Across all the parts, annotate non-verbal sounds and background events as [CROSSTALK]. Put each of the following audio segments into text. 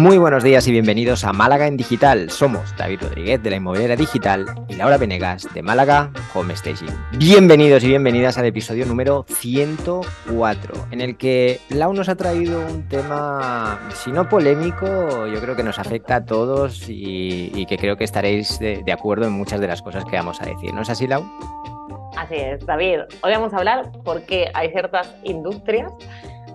Muy buenos días y bienvenidos a Málaga en Digital. Somos David Rodríguez de la Inmobiliaria Digital y Laura Venegas de Málaga Home Staging. Bienvenidos y bienvenidas al episodio número 104, en el que Lau nos ha traído un tema, si no polémico, yo creo que nos afecta a todos y, que creo que estaréis de, de acuerdo en muchas de las cosas que vamos a decir. ¿No es así, Lau? Así es, David. Hoy vamos a hablar porque hay ciertas industrias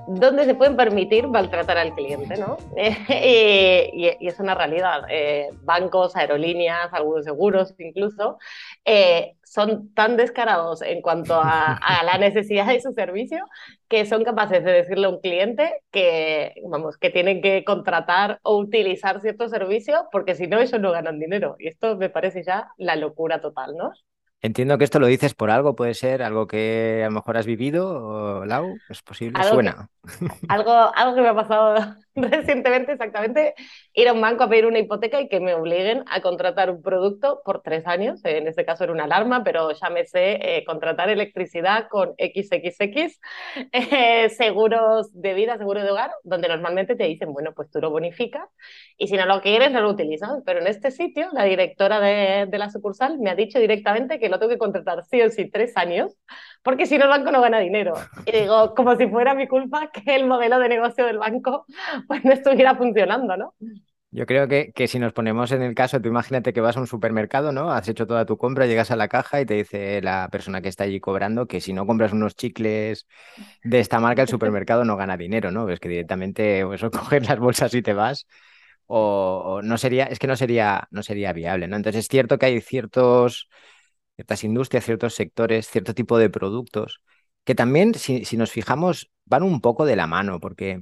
donde se pueden permitir maltratar al cliente, ¿no? [LAUGHS] y, es una realidad. Eh, bancos, aerolíneas, algunos seguros incluso, eh, son tan descarados en cuanto a, la [LAUGHS] necesidad de su servicio que son capaces de decirle a un cliente que, vamos, que tienen que contratar o utilizar cierto servicio porque si no ellos no ganan dinero. Y esto me parece ya la locura total, ¿no? Entiendo que esto lo dices por algo, puede ser algo que a lo mejor has vivido, Lau, es posible, suena. algo, algo que me ha pasado [LAUGHS] recientemente, exactamente, ir a un banco a pedir una hipoteca y que me obliguen a contratar un producto por tres años, en este caso era una alarma, pero sé eh, contratar electricidad con XXX, [LAUGHS] eh, seguros de vida, seguro de hogar, donde normalmente te dicen, bueno, pues tú lo bonificas y si no lo quieres no lo utilizas, pero en este sitio la directora de, de la sucursal me ha dicho directamente que lo tengo que contratar sí o sí tres años, porque si no el banco no gana dinero. Y digo, como si fuera mi culpa que el modelo de negocio del banco [LAUGHS] pues no estuviera funcionando, ¿no? Yo creo que, que, si nos ponemos en el caso, tú imagínate que vas a un supermercado, ¿no? Has hecho toda tu compra, llegas a la caja y te dice la persona que está allí cobrando que si no compras unos chicles de esta marca, el supermercado no gana dinero, ¿no? Ves que directamente o eso [LAUGHS] coges las bolsas y te vas. O, no sería, es que no sería, no sería viable, ¿no? Entonces es cierto que hay ciertos, ciertas industrias, ciertos sectores, cierto tipo de productos que también, si, si nos fijamos, van un poco de la mano, porque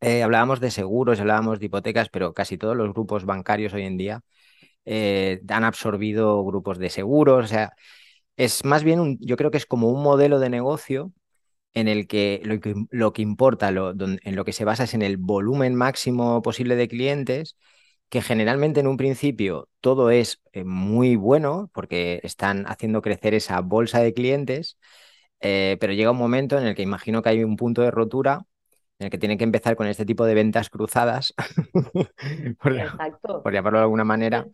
eh, hablábamos de seguros, hablábamos de hipotecas, pero casi todos los grupos bancarios hoy en día eh, han absorbido grupos de seguros. O sea, es más bien, un, yo creo que es como un modelo de negocio en el que lo que, lo que importa, en lo que se basa es en el volumen máximo posible de clientes, que generalmente en un principio todo es eh, muy bueno porque están haciendo crecer esa bolsa de clientes, pero llega un momento en el que imagino que hay un punto de rotura en el que tienen que empezar con este tipo de ventas cruzadas, [LAUGHS] por, llamarlo de alguna manera,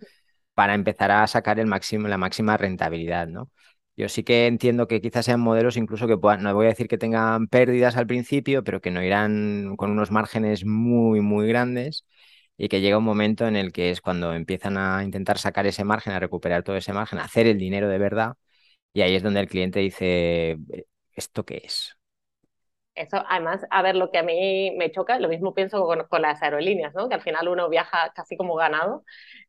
para empezar a sacar el máximo, la máxima rentabilidad, ¿no? Yo sí que entiendo que quizás sean modelos incluso que puedan, no voy a decir que tengan pérdidas al principio, pero que no irán con unos márgenes muy, muy grandes y que llega un momento en el que es cuando empiezan a intentar sacar ese margen, a recuperar todo ese margen, a hacer el dinero de verdad y ahí es donde el cliente dice, ¿esto qué es? Eso, además, a ver, lo que a mí me choca, lo mismo pienso con, con, las aerolíneas, ¿no? Que al final uno viaja casi como ganado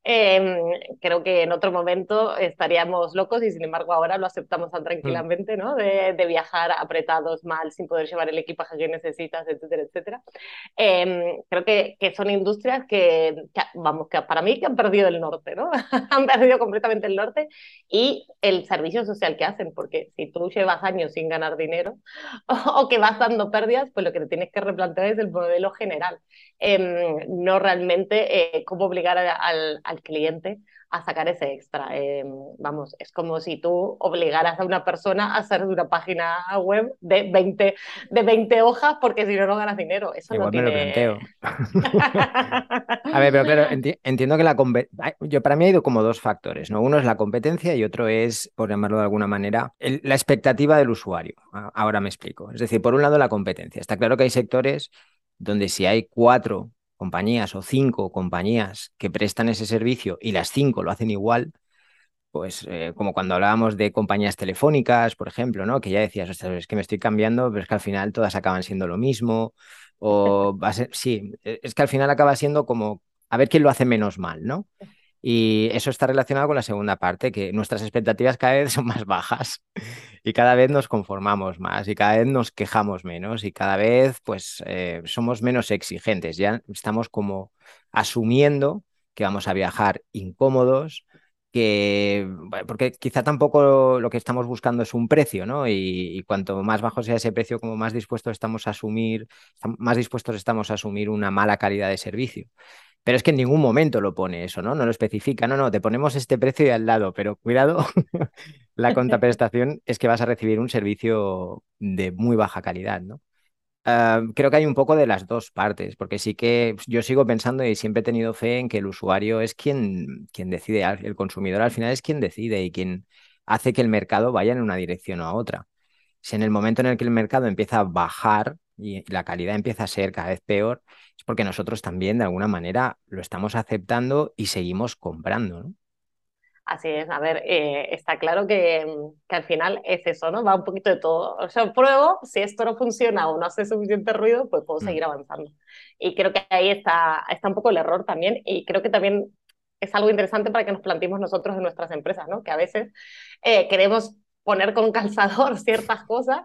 Em, creo que en otro momento estaríamos locos y sin embargo ahora lo aceptamos tan mm. tranquilamente, ¿no? De, de viajar apretados mal, sin poder llevar el equipaje que necesitas, etcétera, etcétera. Eh, creo que, que, son industrias que, vamos, que para mí que han perdido el norte, ¿no? [LAUGHS] han perdido completamente el norte y el servicio social que hacen, porque si tú llevas años sin ganar dinero o, [LAUGHS] o que vas dando pérdidas, pues lo que te tienes que replantear es el modelo general. Em, no realmente eh, cómo obligar al, al, cliente a sacar ese extra. Em, vamos, es como si tú obligaras a una persona a hacer una página web de 20, de 20 hojas porque si no, no ganas dinero. Eso no tiene... planteo. [LAUGHS] a ver, pero claro, entiendo que la yo para mí ha ido como dos factores, ¿no? Uno es la competencia y otro es, por llamarlo de alguna manera, la expectativa del usuario. Ahora me explico. Es decir, por un lado la competencia. Está claro que hay sectores donde si hay cuatro compañías o cinco compañías que prestan ese servicio y las cinco lo hacen igual, pues eh, como cuando hablábamos de compañías telefónicas, por ejemplo, ¿no? Que ya decías, es que me estoy cambiando, pero es que al final todas acaban siendo lo mismo. O va a ser, sí, e, es que al final acaba siendo como a ver quién lo hace menos mal, ¿no? Y eso está relacionado con la segunda parte, que nuestras expectativas cada vez [LAUGHS] son más bajas y cada vez nos conformamos más y cada vez nos quejamos menos y cada vez pues eh, somos menos exigentes. Ya estamos como asumiendo que vamos a viajar incómodos, que porque quizá tampoco lo que estamos buscando es un precio, ¿no? Y, y, cuanto más bajo sea ese precio, como más dispuestos estamos a asumir, más dispuestos estamos a asumir una mala calidad de servicio. Pero es que en ningún momento lo pone eso, ¿no? No lo especifica. No, no, te ponemos este precio y al lado, pero cuidado, [LAUGHS] la contraprestación es que vas a recibir un servicio de muy baja calidad, ¿no? Ah, creo que hay un poco de las dos partes, porque sí que yo sigo pensando y siempre he tenido fe en que el usuario es quien, quien decide, el consumidor al final es quien decide y quien hace que el mercado vaya en una dirección o a otra. Si en el momento en el que el mercado empieza a bajar y la calidad empieza a ser cada vez peor, es porque nosotros también de alguna manera lo estamos aceptando y seguimos comprando, ¿no? Así es, a ver, eh, está claro que, que, al final es eso, ¿no? Va un poquito de todo. O sea, pruebo, si esto no funciona o no hace suficiente ruido, pues puedo seguir mm. avanzando. Y creo que ahí está, está un poco el error también, y creo que también es algo interesante para que nos planteemos nosotros en nuestras empresas, ¿no? Que a veces eh, queremos poner con calzador [LAUGHS] ciertas cosas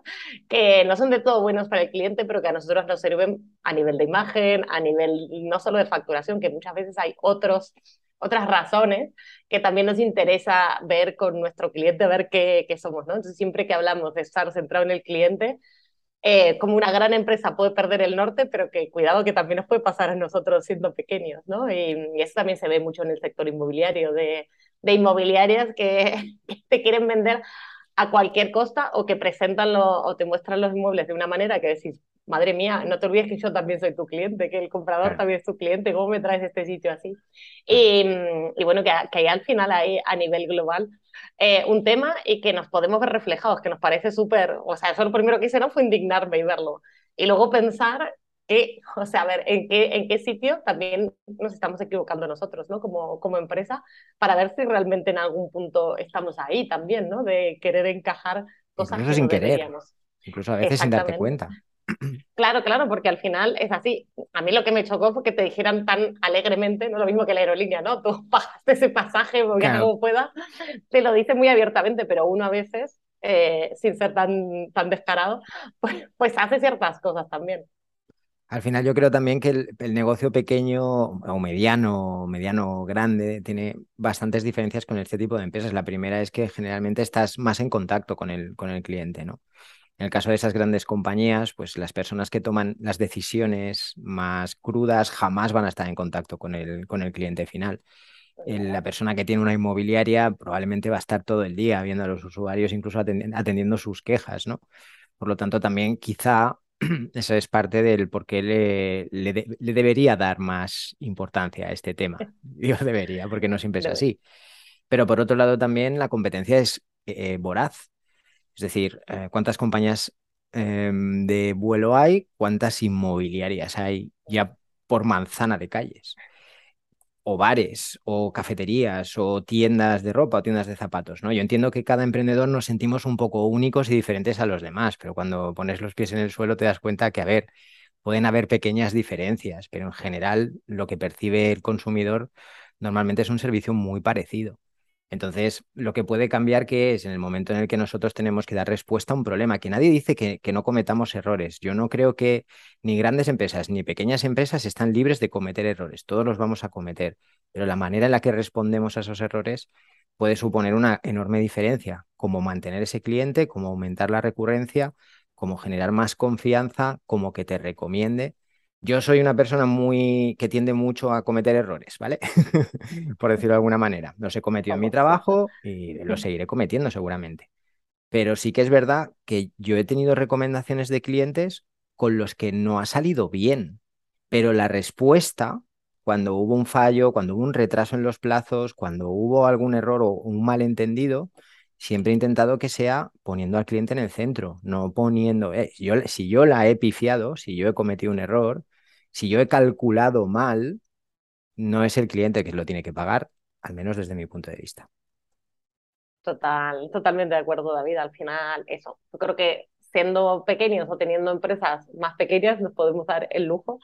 que no son de todo buenos para el cliente, pero que a nosotros nos sirven a nivel de imagen, a nivel no solo de facturación, que muchas veces hay otros otras razones que también nos interesa ver con nuestro cliente, ver qué, qué somos, ¿no? Entonces, siempre que hablamos de estar centrado en el cliente, eh, como una gran empresa puede perder el norte, pero que cuidado que también nos puede pasar a nosotros siendo pequeños, ¿no? Y, eso también se ve mucho en el sector inmobiliario, de, de inmobiliarias que, [LAUGHS] que, te quieren vender a cualquier costa o que presentan lo, o te muestran los inmuebles de una manera que decís, madre mía, no te olvides que yo también soy tu cliente, que el comprador también es tu cliente, ¿cómo me traes este sitio así? Y, y bueno, que, que hay al final hay a nivel global eh, un tema y que nos podemos ver reflejados, que nos parece súper, o sea, eso lo primero que hice no fue indignarme y verlo. Y luego pensar que, o sea, a ver, en qué, en qué sitio también nos estamos equivocando nosotros, ¿no? Como, como empresa, para ver si realmente en algún punto estamos ahí también, ¿no? De querer encajar cosas incluso sin querer, incluso a veces sin darte cuenta. [CLEARS THROAT] Claro, claro, porque al final es así. A mí lo que me chocó fue que te dijeran tan alegremente, no lo mismo que la aerolínea, ¿no? Tú [LAUGHS] pagaste ese pasaje, porque como pueda, te lo dice muy abiertamente, pero uno a veces, eh, sin ser tan, tan descarado, [LAUGHS] pues, pues hace ciertas cosas también. Al final yo creo también que el, negocio pequeño o mediano, mediano grande, tiene bastantes diferencias con este tipo de empresas. La primera es que generalmente estás más en contacto con el, con el cliente, ¿no? En el caso de esas grandes compañías, pues las personas que toman las decisiones más crudas jamás van a estar en contacto con el, con el cliente final. La persona que tiene una inmobiliaria probablemente va a estar todo el día viendo a los usuarios, incluso atendiendo sus quejas, ¿no? Por lo tanto, también quizá [CLEARS THROAT] eso es parte del por qué le, le, debería dar más importancia a este tema. [LAUGHS] [LAUGHS] Digo debería, porque no siempre es así. Pero por otro lado también la competencia es eh, voraz. Es decir, eh, ¿cuántas compañías em, de vuelo hay? ¿Cuántas inmobiliarias hay ya por manzana de calles? O bares, o cafeterías, o tiendas de ropa, o tiendas de zapatos, ¿no? Yo entiendo que cada emprendedor nos sentimos un poco únicos y diferentes a los demás, pero cuando pones los pies en el suelo te das cuenta que, a ver, pueden haber pequeñas diferencias, pero en general lo que percibe el consumidor normalmente es un servicio muy parecido. Entonces, lo que puede cambiar que es en el momento en el que nosotros tenemos que dar respuesta a un problema, que nadie dice que, no cometamos errores. Yo no creo que ni grandes empresas ni pequeñas empresas están libres de cometer errores. Todos los vamos a cometer, pero la manera en la que respondemos a esos errores puede suponer una enorme diferencia, como mantener ese cliente, como aumentar la recurrencia, como generar más confianza, como que te recomiende yo soy una persona muy que tiende mucho a cometer errores, ¿vale? [LAUGHS] Por decirlo de alguna manera. Los he cometido en mi trabajo y los seguiré cometiendo seguramente. Pero sí que es verdad que yo he tenido recomendaciones de clientes con los que no ha salido bien. Pero la respuesta, cuando hubo un fallo, cuando hubo un retraso en los plazos, cuando hubo algún error o un malentendido, siempre he intentado que sea poniendo al cliente en el centro, no poniendo, eh, yo, si yo la he pifiado, si yo he cometido un error, si yo he calculado mal, no es el cliente que lo tiene que pagar, al menos desde mi punto de vista. Total, totalmente de acuerdo, David. Al final, eso. Yo creo que siendo pequeños o teniendo empresas más pequeñas, nos podemos dar el lujo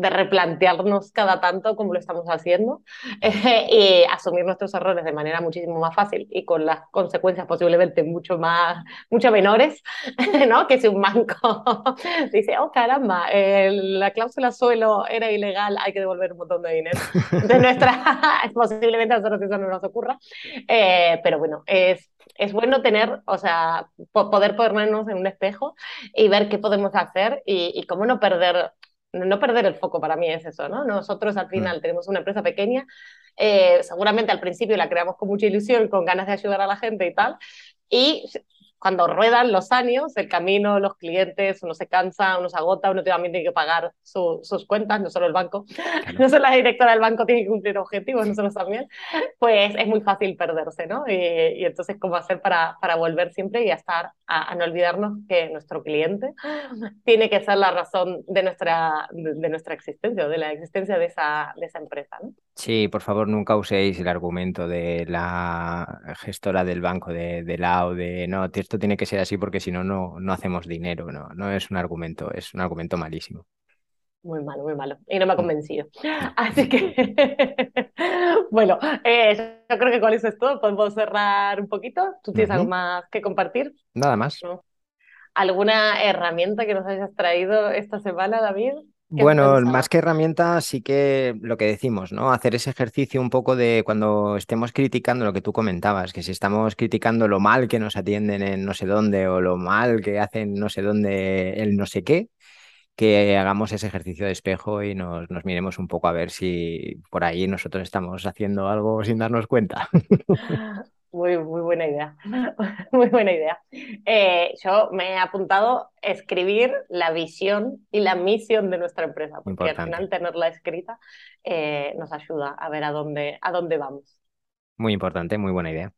de replantearnos cada tanto como lo estamos haciendo [LAUGHS] y asumir nuestros errores de manera muchísimo más fácil y con las consecuencias posiblemente mucho más, mucho menores, [LAUGHS] ¿no? Que si un banco [LAUGHS] dice, oh caramba, la cláusula suelo era ilegal, hay que devolver un montón de dinero. De nuestra, posiblemente a nosotros eso no nos ocurra, eh, pero bueno, es es bueno tener, o sea, poder ponernos en un espejo y ver qué podemos hacer y, y, cómo no perder no perder el foco para mí es eso, ¿no? Nosotros al final mm. tenemos una empresa pequeña, eh, seguramente al principio la creamos con mucha ilusión, con ganas de ayudar a la gente y tal, y cuando ruedan los años, el camino, los clientes, uno se cansa, uno se agota, uno también tiene que pagar sus cuentas, no solo el banco, [LAUGHS] no solo la directora del banco tiene que cumplir objetivos, nosotros también, pues es muy fácil perderse, ¿no? Y, entonces, ¿cómo hacer para, para volver siempre y a estar, a, no olvidarnos que nuestro cliente tiene que ser la razón de nuestra, de, nuestra existencia, de la existencia de esa, de esa empresa, ¿no? Sí, por favor, nunca uséis el argumento de la gestora del banco de, de la o de no, esto tiene que ser así porque si no, no hacemos dinero. No, no es un argumento, es un argumento malísimo. Muy malo, muy malo. Y no me ha mm. convencido. [LAUGHS] Así que, [LAUGHS] bueno, eh, yo creo que con eso es todo. Podemos cerrar un poquito. ¿Tú tienes algo más que compartir? Nada más. ¿Alguna herramienta que nos hayas traído esta semana, David? Bueno, más que herramienta, sí que lo que decimos, ¿no? Hacer ese ejercicio un poco de cuando estemos criticando lo que tú comentabas, que si estamos criticando lo mal que nos atienden en no sé dónde o lo mal que hacen no sé dónde el no sé qué, que hagamos ese ejercicio de espejo y nos, nos miremos un poco a ver si por ahí nosotros estamos haciendo algo sin darnos cuenta. [LAUGHS] Muy, muy buena idea, [LAUGHS] muy buena idea. Eh, yo me he apuntado a escribir la visión y la misión de nuestra empresa, porque al final tenerla escrita eh, nos ayuda a ver a dónde, a dónde vamos. Muy importante, muy buena idea.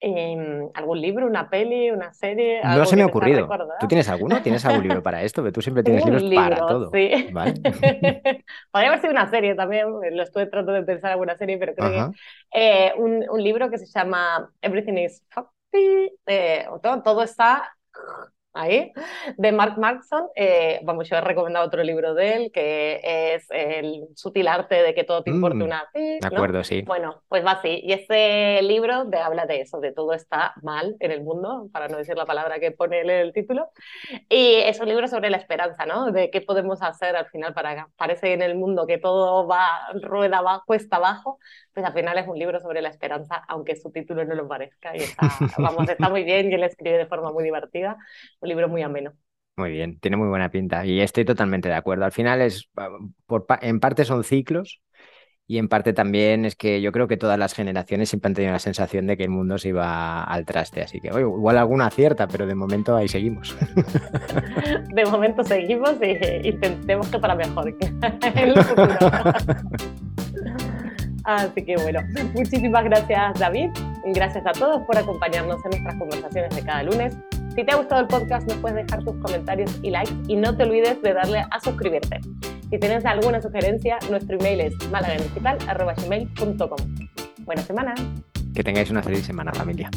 Em, ¿Algún libro, una peli, una serie? No se me ha ocurrido. ¿Tú tienes alguno? ¿Tienes algún libro [LAUGHS] para esto? Tú siempre tienes libros para todo. Sí. [LAUGHS] Podría haber sido una serie también. Lo estuve tratando de pensar en alguna serie, pero creo que eh, un, un, libro que se llama Everything is Happy. Eh, todo, todo está ahí, de Mark Markson. Eh, vamos, yo he recomendado otro libro de él, que es El sutil arte de que todo te importe mm, una De acuerdo, sí. Bueno, pues va así. Y ese libro de, habla de eso, de todo está mal en el mundo, para no decir la palabra que pone en el título. Y es un libro sobre la esperanza, ¿no? De qué podemos hacer al final para... Parece en el mundo que todo va, rueda abajo, cuesta abajo, pues al final es un libro sobre la esperanza, aunque su título no lo parezca. Y está, vamos, está muy bien y él escribe de forma muy divertida. Un libro muy ameno. Muy bien, tiene muy buena pinta y estoy totalmente de acuerdo. Al final es, por, en parte son ciclos y en parte también es que yo creo que todas las generaciones siempre han tenido la sensación de que el mundo se iba al traste. Así que igual alguna acierta, pero de momento ahí seguimos. [LAUGHS] De momento seguimos y intentemos que para mejor [LAUGHS] en el futuro. [LAUGHS] Así que bueno, muchísimas gracias David, gracias a todos por acompañarnos en nuestras conversaciones de cada lunes. Si te ha gustado el podcast, nos puedes dejar tus comentarios y likes y no te olvides de darle a suscribirte. Si tienes alguna sugerencia, nuestro email es malaganigital.com. Buena semana. Que tengáis una feliz semana, familia.